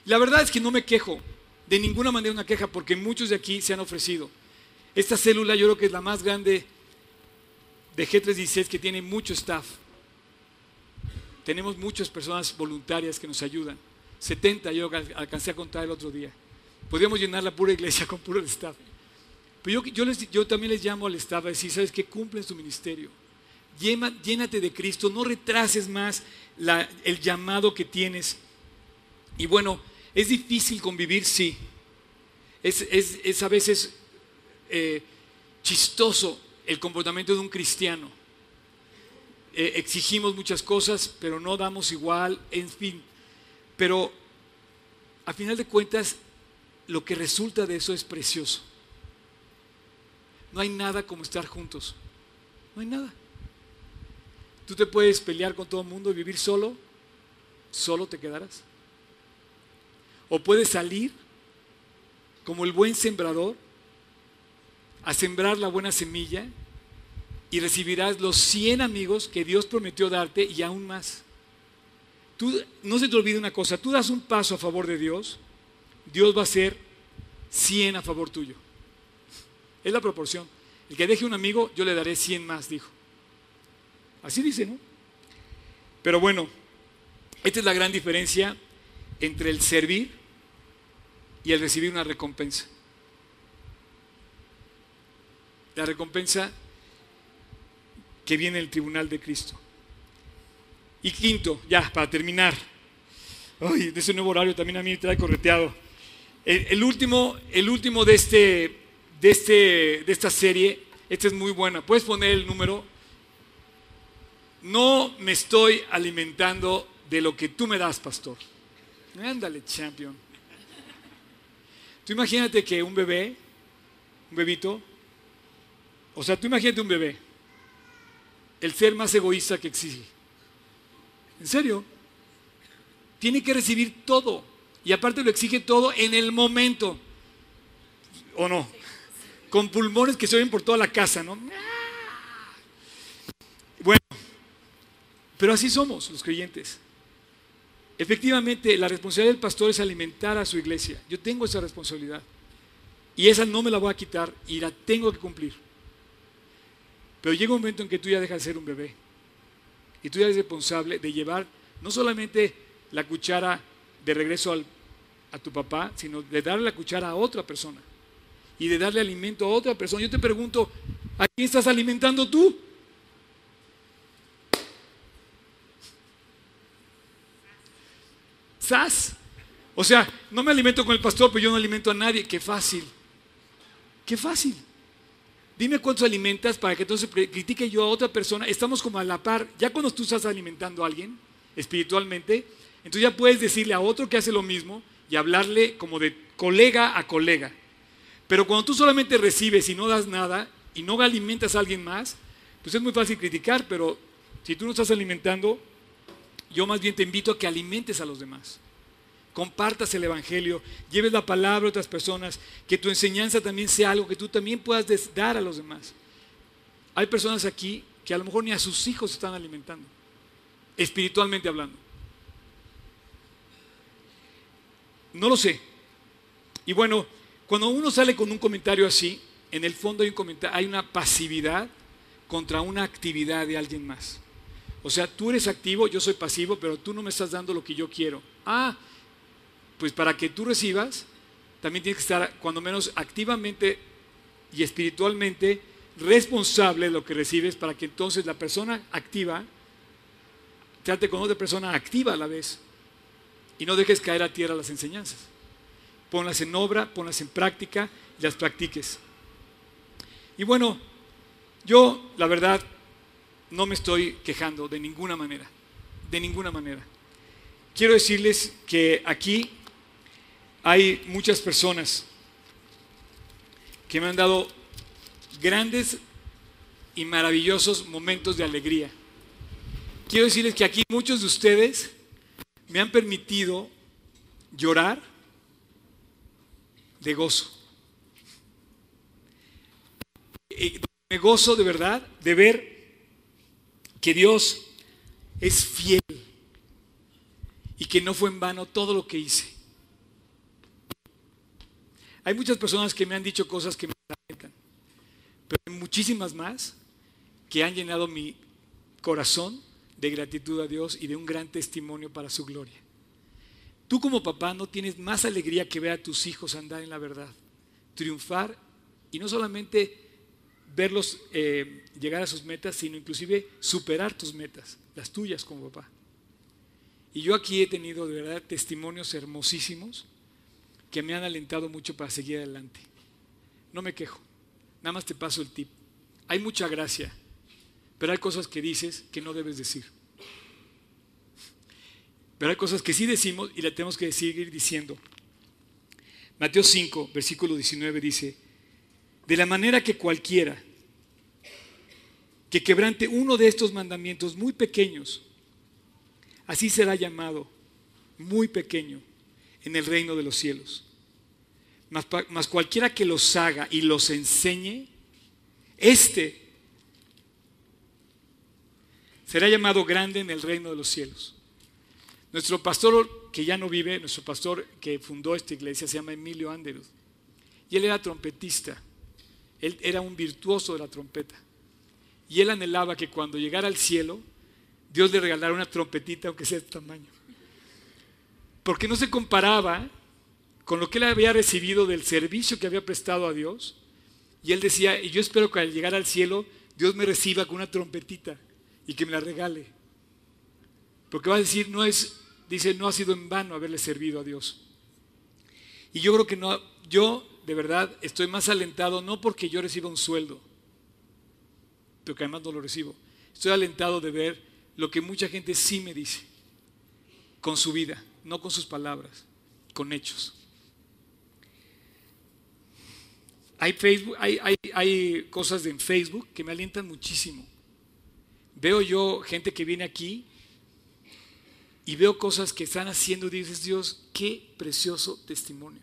La verdad es que no me quejo, de ninguna manera una queja, porque muchos de aquí se han ofrecido. Esta célula yo creo que es la más grande de G316 que tiene mucho staff. Tenemos muchas personas voluntarias que nos ayudan. 70 yo alcancé a contar el otro día. Podríamos llenar la pura iglesia con puro staff. Pero yo, yo, también les llamo al staff a decir, ¿sabes qué? Cumplen su ministerio. llénate de Cristo, no retrases más el llamado que tienes. Y bueno, es difícil convivir, sí. Es, a veces eh, chistoso el comportamiento de un cristiano. Eh, exigimos muchas cosas, pero no damos igual, en fin. Pero a final de cuentas, lo que resulta de eso es precioso. No hay nada como estar juntos. No hay nada. Tú te puedes pelear con todo el mundo y vivir solo, solo te quedarás. O puedes salir como el buen sembrador a sembrar la buena semilla y recibirás los 100 amigos que Dios prometió darte y aún más. Tú, no se te olvide una cosa, tú das un paso a favor de Dios, Dios va a hacer 100 a favor tuyo. Es la proporción. El que deje un amigo, yo le daré 100 más, dijo. Así dice, ¿no? Pero bueno, esta es la gran diferencia entre el servir y el recibir una recompensa. La recompensa que viene del tribunal de Cristo. Y quinto, ya, para terminar. Ay, de ese nuevo horario también a mí me trae correteado. El, último, el último de, este, de, este, de esta serie, esta es muy buena. ¿Puedes poner el número? No me estoy alimentando de lo que tú me das, pastor. Ándale, champion. Tú imagínate que un bebé, un bebito, o sea, tú imagínate un bebé, el ser más egoísta que existe. ¿En serio? Tiene que recibir todo. Y aparte lo exige todo en el momento. ¿O no? Con pulmones que se oyen por toda la casa, ¿no? Bueno, pero así somos los creyentes. Efectivamente, la responsabilidad del pastor es alimentar a su iglesia. Yo tengo esa responsabilidad. Y esa no me la voy a quitar y la tengo que cumplir. Pero llega un momento en que tú ya dejas de ser un bebé. Y tú ya eres responsable de llevar no solamente la cuchara de regreso a tu papá, sino de darle la cuchara a otra persona. Y de darle alimento a otra persona. Yo te pregunto, ¿a quién estás alimentando tú? ¿Sas? O sea, no me alimento con el pastor, pero yo no alimento a nadie. Qué fácil. Qué fácil. Dime cuántos alimentas para que entonces critique yo a otra persona. Estamos como a la par. Ya cuando tú estás alimentando a alguien espiritualmente, entonces ya puedes decirle a otro que hace lo mismo y hablarle como de colega a colega. Pero cuando tú solamente recibes y no das nada y no alimentas a alguien más, pues es muy fácil criticar, pero si tú no estás alimentando, yo más bien te invito a que alimentes a los demás. Compartas el Evangelio, lleves la palabra a otras personas, que tu enseñanza también sea algo que tú también puedas dar a los demás. Hay personas aquí que a lo mejor ni a sus hijos están alimentando, espiritualmente hablando. No lo sé. Y bueno, cuando uno sale con un comentario así, en el fondo hay, un hay una pasividad contra una actividad de alguien más. O sea, tú eres activo, yo soy pasivo, pero tú no me estás dando lo que yo quiero. Ah, pues para que tú recibas, también tienes que estar cuando menos activamente y espiritualmente responsable de lo que recibes para que entonces la persona activa trate con otra persona activa a la vez y no dejes caer a tierra las enseñanzas. Ponlas en obra, ponlas en práctica y las practiques. Y bueno, yo la verdad no me estoy quejando de ninguna manera, de ninguna manera. Quiero decirles que aquí hay muchas personas que me han dado grandes y maravillosos momentos de alegría. Quiero decirles que aquí muchos de ustedes me han permitido llorar de gozo. Me gozo de verdad de ver que Dios es fiel y que no fue en vano todo lo que hice. Hay muchas personas que me han dicho cosas que me lamentan, pero hay muchísimas más que han llenado mi corazón de gratitud a Dios y de un gran testimonio para su gloria. Tú como papá no tienes más alegría que ver a tus hijos andar en la verdad, triunfar y no solamente verlos eh, llegar a sus metas, sino inclusive superar tus metas, las tuyas como papá. Y yo aquí he tenido de verdad testimonios hermosísimos que me han alentado mucho para seguir adelante. No me quejo, nada más te paso el tip. Hay mucha gracia, pero hay cosas que dices que no debes decir. Pero hay cosas que sí decimos y la tenemos que seguir diciendo. Mateo 5, versículo 19 dice, de la manera que cualquiera que quebrante uno de estos mandamientos muy pequeños, así será llamado muy pequeño en el reino de los cielos. Mas, cualquiera que los haga y los enseñe, este será llamado grande en el reino de los cielos. Nuestro pastor que ya no vive, nuestro pastor que fundó esta iglesia se llama Emilio Anderud. Y él era trompetista. Él era un virtuoso de la trompeta. Y él anhelaba que cuando llegara al cielo, Dios le regalara una trompetita, aunque sea de tamaño porque no se comparaba con lo que él había recibido del servicio que había prestado a Dios. Y él decía, y yo espero que al llegar al cielo, Dios me reciba con una trompetita y que me la regale. Porque va a decir, no es, dice, no ha sido en vano haberle servido a Dios. Y yo creo que no, yo de verdad estoy más alentado, no porque yo reciba un sueldo, pero que además no lo recibo. Estoy alentado de ver lo que mucha gente sí me dice con su vida no con sus palabras, con hechos. Hay, Facebook, hay, hay, cosas en Facebook que me alientan muchísimo. Veo yo gente que viene aquí y veo cosas que están haciendo y dices, Dios, qué precioso testimonio.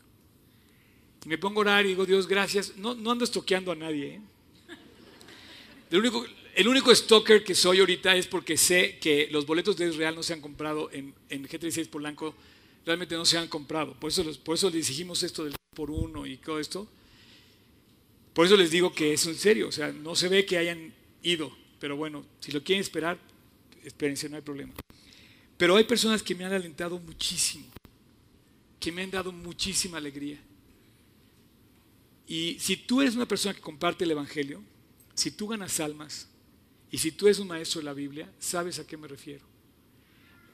Me pongo a orar y digo, Dios, gracias. No, no ando estoqueando a nadie. ¿eh? El único, el único stalker que soy ahorita es porque sé que los boletos de Israel no se han comprado en, en G36 Polanco, realmente no se han comprado. Por eso, por eso les dijimos esto del por uno y todo esto. Por eso les digo que es en serio, o sea, no se ve que hayan ido, pero bueno, si lo quieren esperar, espérense, no hay problema. Pero hay personas que me han alentado muchísimo, que me han dado muchísima alegría. Y si tú eres una persona que comparte el Evangelio, si tú ganas almas, y si tú eres un maestro de la Biblia, sabes a qué me refiero.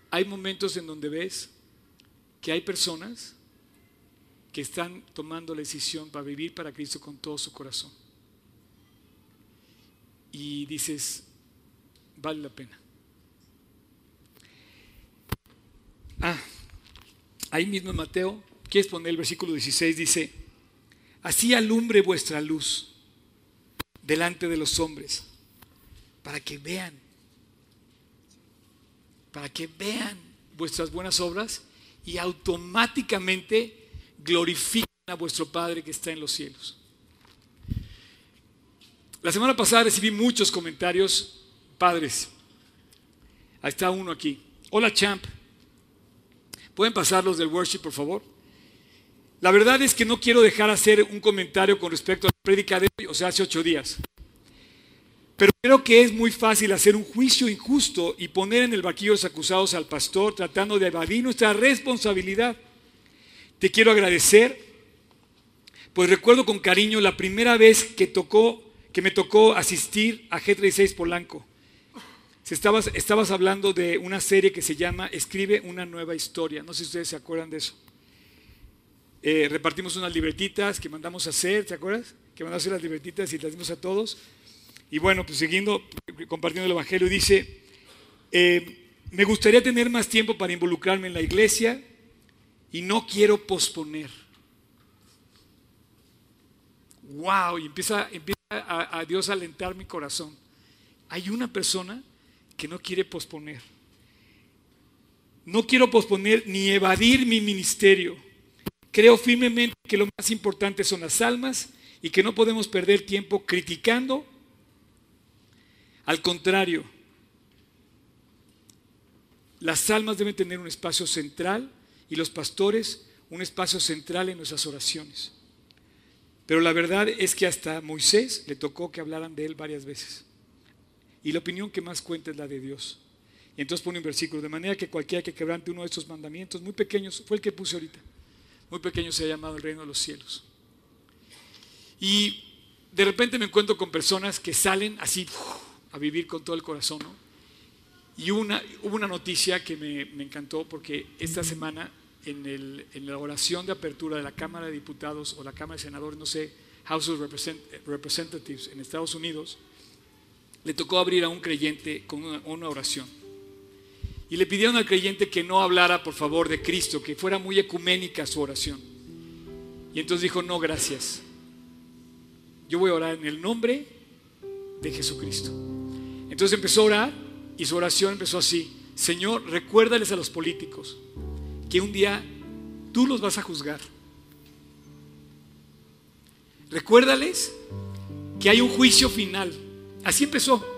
Hay momentos en donde ves que hay personas que están tomando la decisión para vivir para Cristo con todo su corazón. Y dices, vale la pena. Ah, ahí mismo en Mateo, ¿quieres poner el versículo 16? Dice, así alumbre vuestra luz delante de los hombres para que vean, para que vean vuestras buenas obras y automáticamente glorifiquen a vuestro Padre que está en los cielos. La semana pasada recibí muchos comentarios padres. Ahí está uno aquí. Hola champ. ¿Pueden pasar los del worship, por favor? La verdad es que no quiero dejar hacer un comentario con respecto a la prédica de hoy, o sea, hace ocho días. Pero creo que es muy fácil hacer un juicio injusto y poner en el vaquillo los acusados al pastor tratando de evadir nuestra responsabilidad. Te quiero agradecer, pues recuerdo con cariño la primera vez que, tocó, que me tocó asistir a G36 Polanco. Estabas, estabas hablando de una serie que se llama Escribe una nueva historia. No sé si ustedes se acuerdan de eso. Eh, repartimos unas libretitas que mandamos a hacer, ¿te acuerdas? Que mandamos a hacer las libretitas y las dimos a todos. Y bueno, pues siguiendo, compartiendo el Evangelio, dice, eh, me gustaría tener más tiempo para involucrarme en la iglesia y no quiero posponer. ¡Wow! Y empieza, empieza a, a Dios a alentar mi corazón. Hay una persona que no quiere posponer. No quiero posponer ni evadir mi ministerio. Creo firmemente que lo más importante son las almas y que no podemos perder tiempo criticando al contrario, las almas deben tener un espacio central y los pastores un espacio central en nuestras oraciones. Pero la verdad es que hasta Moisés le tocó que hablaran de él varias veces. Y la opinión que más cuenta es la de Dios. Y entonces pone un versículo, de manera que cualquiera que quebrante uno de estos mandamientos, muy pequeños, fue el que puse ahorita, muy pequeño se ha llamado el reino de los cielos. Y de repente me encuentro con personas que salen así, a vivir con todo el corazón. Y una, hubo una noticia que me, encantó porque esta semana en, la oración de apertura de la Cámara de Diputados o la Cámara de Senadores, no sé, House of Representatives en Estados Unidos, le tocó abrir a un creyente con una, una oración. Y le pidieron al creyente que no hablara, por favor, de Cristo, que fuera muy ecuménica su oración. Y entonces dijo, no, gracias. Yo voy a orar en el nombre de Jesucristo. Entonces empezó a orar y su oración empezó así. Señor, recuérdales a los políticos que un día tú los vas a juzgar. Recuérdales que hay un juicio final. Así empezó.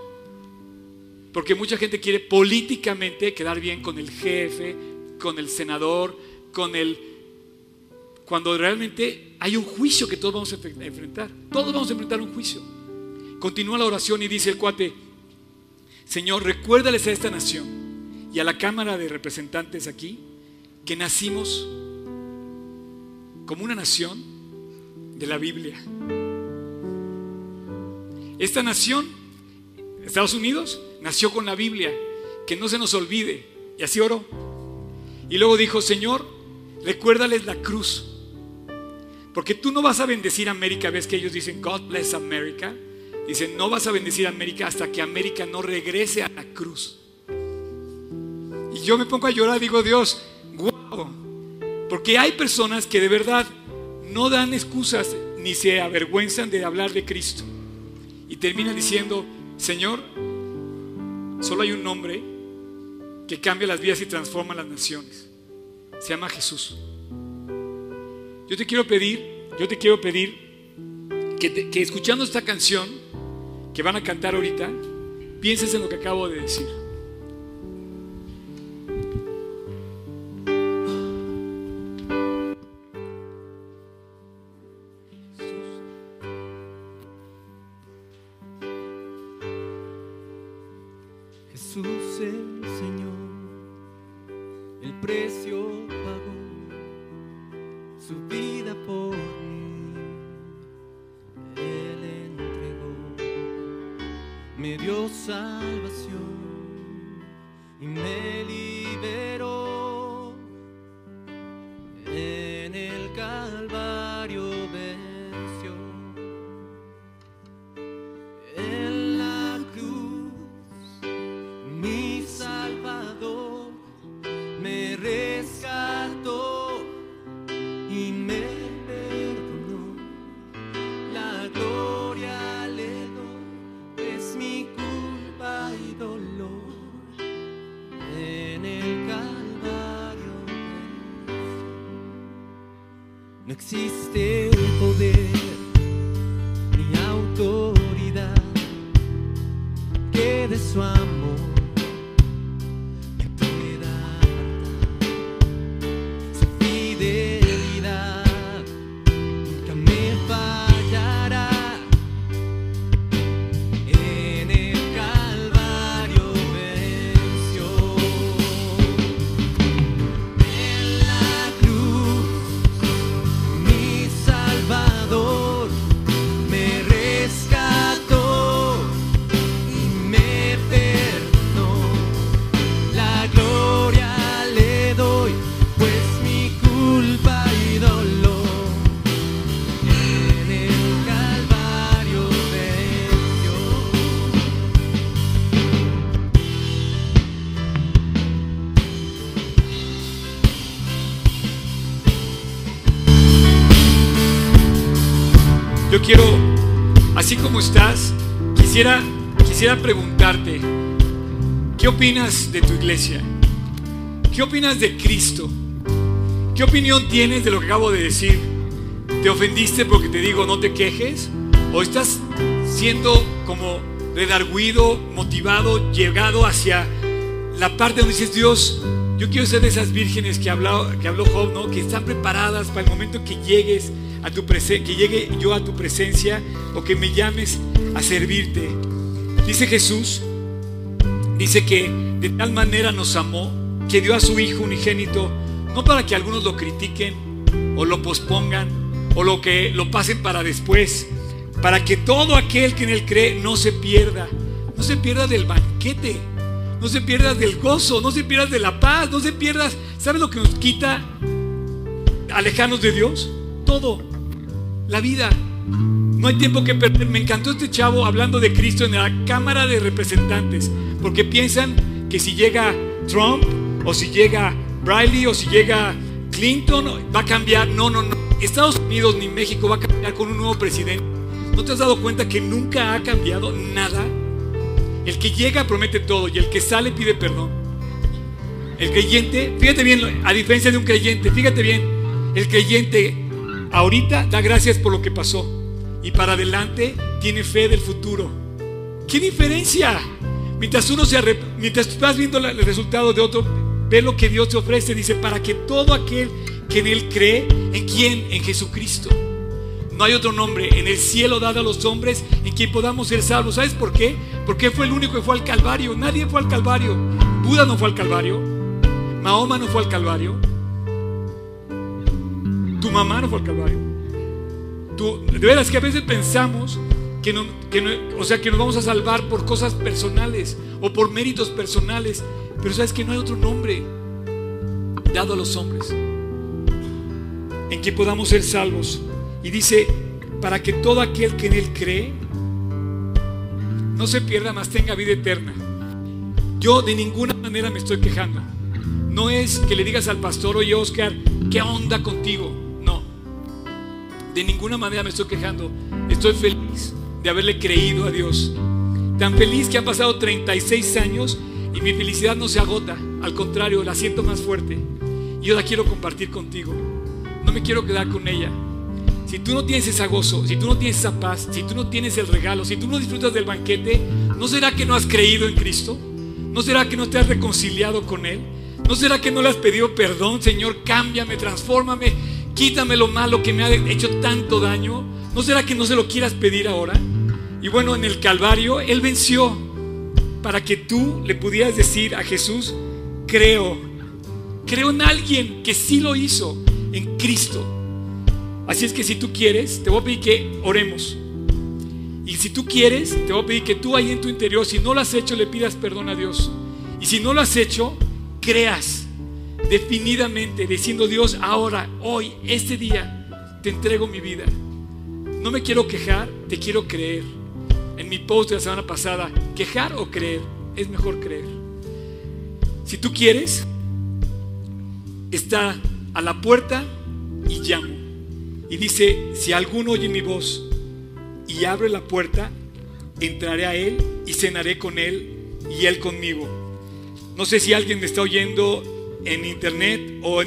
Porque mucha gente quiere políticamente quedar bien con el jefe, con el senador, con el... Cuando realmente hay un juicio que todos vamos a enfrentar. Todos vamos a enfrentar un juicio. Continúa la oración y dice el cuate, Señor, recuérdales a esta nación y a la Cámara de Representantes aquí que nacimos como una nación de la Biblia. Esta nación, Estados Unidos, nació con la Biblia, que no se nos olvide. Y así oró. Y luego dijo, Señor, recuérdales la cruz. Porque tú no vas a bendecir a América, ves que ellos dicen, God bless America. Dice, no vas a bendecir a América hasta que América no regrese a la cruz. Y yo me pongo a llorar, digo, Dios, guau. Porque hay personas que de verdad no dan excusas ni se avergüenzan de hablar de Cristo. Y terminan diciendo, Señor, solo hay un nombre que cambia las vidas y transforma las naciones. Se llama Jesús. Yo te quiero pedir, yo te quiero pedir que, que escuchando esta canción, que van a cantar ahorita, pienses en lo que acabo de decir. En quisiera, quisiera preguntarte, ¿qué opinas de tu iglesia? ¿Qué opinas de Cristo? ¿Qué opinión tienes de lo que acabo de decir? ¿Te ofendiste porque te digo no te quejes? ¿O estás siendo como redarguido, motivado, llegado hacia la parte donde dices, Dios, yo quiero ser de esas vírgenes que habló, que habló Job, ¿no? que están preparadas para el momento que llegues a tu que llegue yo a tu presencia o que me llames a servirte. Dice Jesús, dice que de tal manera nos amó que dio a su Hijo unigénito, no para que algunos lo critiquen o lo pospongan o lo que lo pasen para después, para que todo aquel que en él cree no se pierda, no se pierda del banquete no se pierdas del gozo, no se pierdas de la paz, no se pierdas, ¿sabes lo que nos quita alejarnos de Dios? Todo, la vida. No hay tiempo que perder. Me encantó este chavo hablando de Cristo en la Cámara de Representantes, porque piensan que si llega Trump o si llega Briley o si llega Clinton va a cambiar. No, no, no. Estados Unidos ni México va a cambiar con un nuevo presidente. ¿No te has dado cuenta que nunca ha cambiado nada? El que llega promete todo y el que sale pide perdón. El creyente, fíjate bien, a diferencia de un creyente, fíjate bien, el creyente ahorita da gracias por lo que pasó y para adelante tiene fe del futuro. ¿Qué diferencia? Mientras uno se mientras estás viendo el resultado de otro, ve lo que Dios te ofrece, dice, para que todo aquel que en él cree, ¿en quién? En Jesucristo. No hay otro nombre en el cielo dado a los hombres en quien podamos ser salvos. ¿Sabes por qué? Porque fue el único que fue al Calvario. Nadie fue al Calvario. Buda no fue al Calvario. Mahoma no fue al Calvario. Tu mamá no fue al Calvario. De veras que a veces pensamos que, no, o sea, que nos vamos a salvar por cosas personales o por méritos personales. Pero sabes que no hay otro nombre dado a los hombres en que podamos ser salvos. Y dice, para que todo aquel que en Él cree no se pierda, más tenga vida eterna. Yo de ninguna manera me estoy quejando. No es que le digas al pastor, oye Oscar, ¿qué onda contigo? De ninguna manera me estoy quejando. Estoy feliz de haberle creído a Dios. Tan feliz que han pasado 36 años y mi felicidad no se agota. Al contrario, la siento más fuerte. Y yo la quiero compartir contigo. No me quiero quedar con ella. Si tú no tienes ese gozo, si tú no tienes esa paz, si tú no tienes el regalo, si tú no disfrutas del banquete, ¿no será que no has creído en Cristo? ¿No será que no te has reconciliado con Él? ¿No será que no le has pedido perdón, Señor? Cámbiame, transfórmame, quítame lo malo que me ha hecho tanto daño. ¿No será que no se lo quieras pedir ahora? Y bueno, en el Calvario Él venció para que tú le pudieras decir a Jesús, creo, creo en alguien que sí lo hizo, en Cristo. Así es que si tú quieres, te voy a pedir que oremos. Y si tú quieres, te voy a pedir que tú ahí en tu interior, si no lo has hecho, le pidas perdón a Dios. Y si no lo has hecho, creas definidamente, diciendo Dios, ahora, hoy, este día, te entrego mi vida. No me quiero quejar, te quiero creer. En mi post de la semana pasada, quejar o creer, es mejor creer. Si tú quieres, está a la puerta y llamo. Y dice, si alguno oye mi voz y abre la puerta, entraré a él y cenaré con él y él conmigo. No sé si alguien me está oyendo en internet o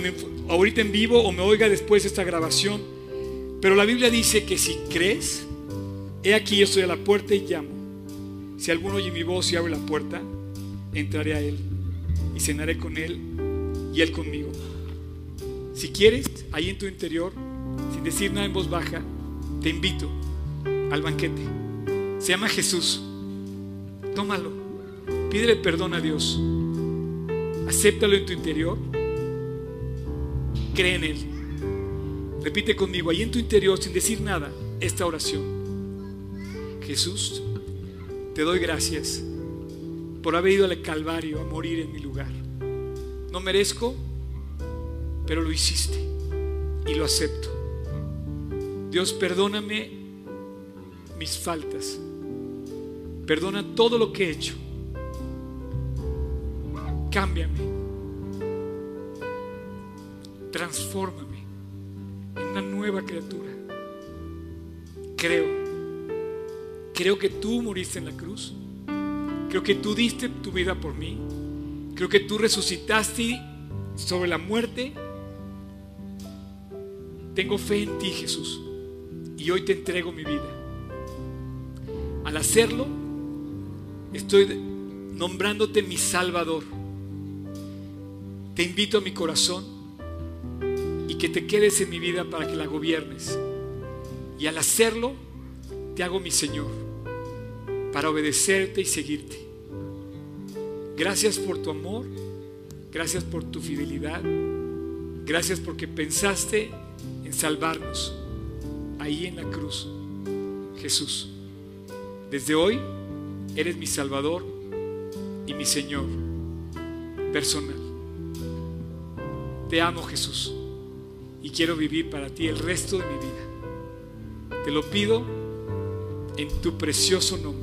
ahorita en vivo o me oiga después de esta grabación, pero la Biblia dice que si crees, he aquí yo estoy a la puerta y llamo. Si alguno oye mi voz y abre la puerta, entraré a él y cenaré con él y él conmigo. Si quieres, ahí en tu interior, sin decir nada en voz baja, te invito al banquete. Se llama Jesús. Tómalo. Pídele perdón a Dios. Acéptalo en tu interior. Cree en Él. Repite conmigo, ahí en tu interior, sin decir nada, esta oración. Jesús, te doy gracias por haber ido al Calvario a morir en mi lugar. No merezco, pero lo hiciste y lo acepto. Dios, perdóname mis faltas. Perdona todo lo que he hecho. Cámbiame. Transfórmame en una nueva criatura. creo. Creo que tú moriste en la cruz. Creo que tú diste tu vida por mí. Creo que tú resucitaste sobre la muerte. Tengo fe en ti, Jesús. Y hoy te entrego mi vida. Al hacerlo, estoy nombrándote mi Salvador. Te invito a mi corazón y que te quedes en mi vida para que la gobiernes. Y al hacerlo, te hago mi Señor para obedecerte y seguirte. Gracias por tu amor, gracias por tu fidelidad, gracias porque pensaste en salvarnos ahí en la cruz. Jesús, desde hoy eres mi Salvador y mi Señor personal. Te amo Jesús y quiero vivir para ti el resto de mi vida. Te lo pido en tu precioso nombre.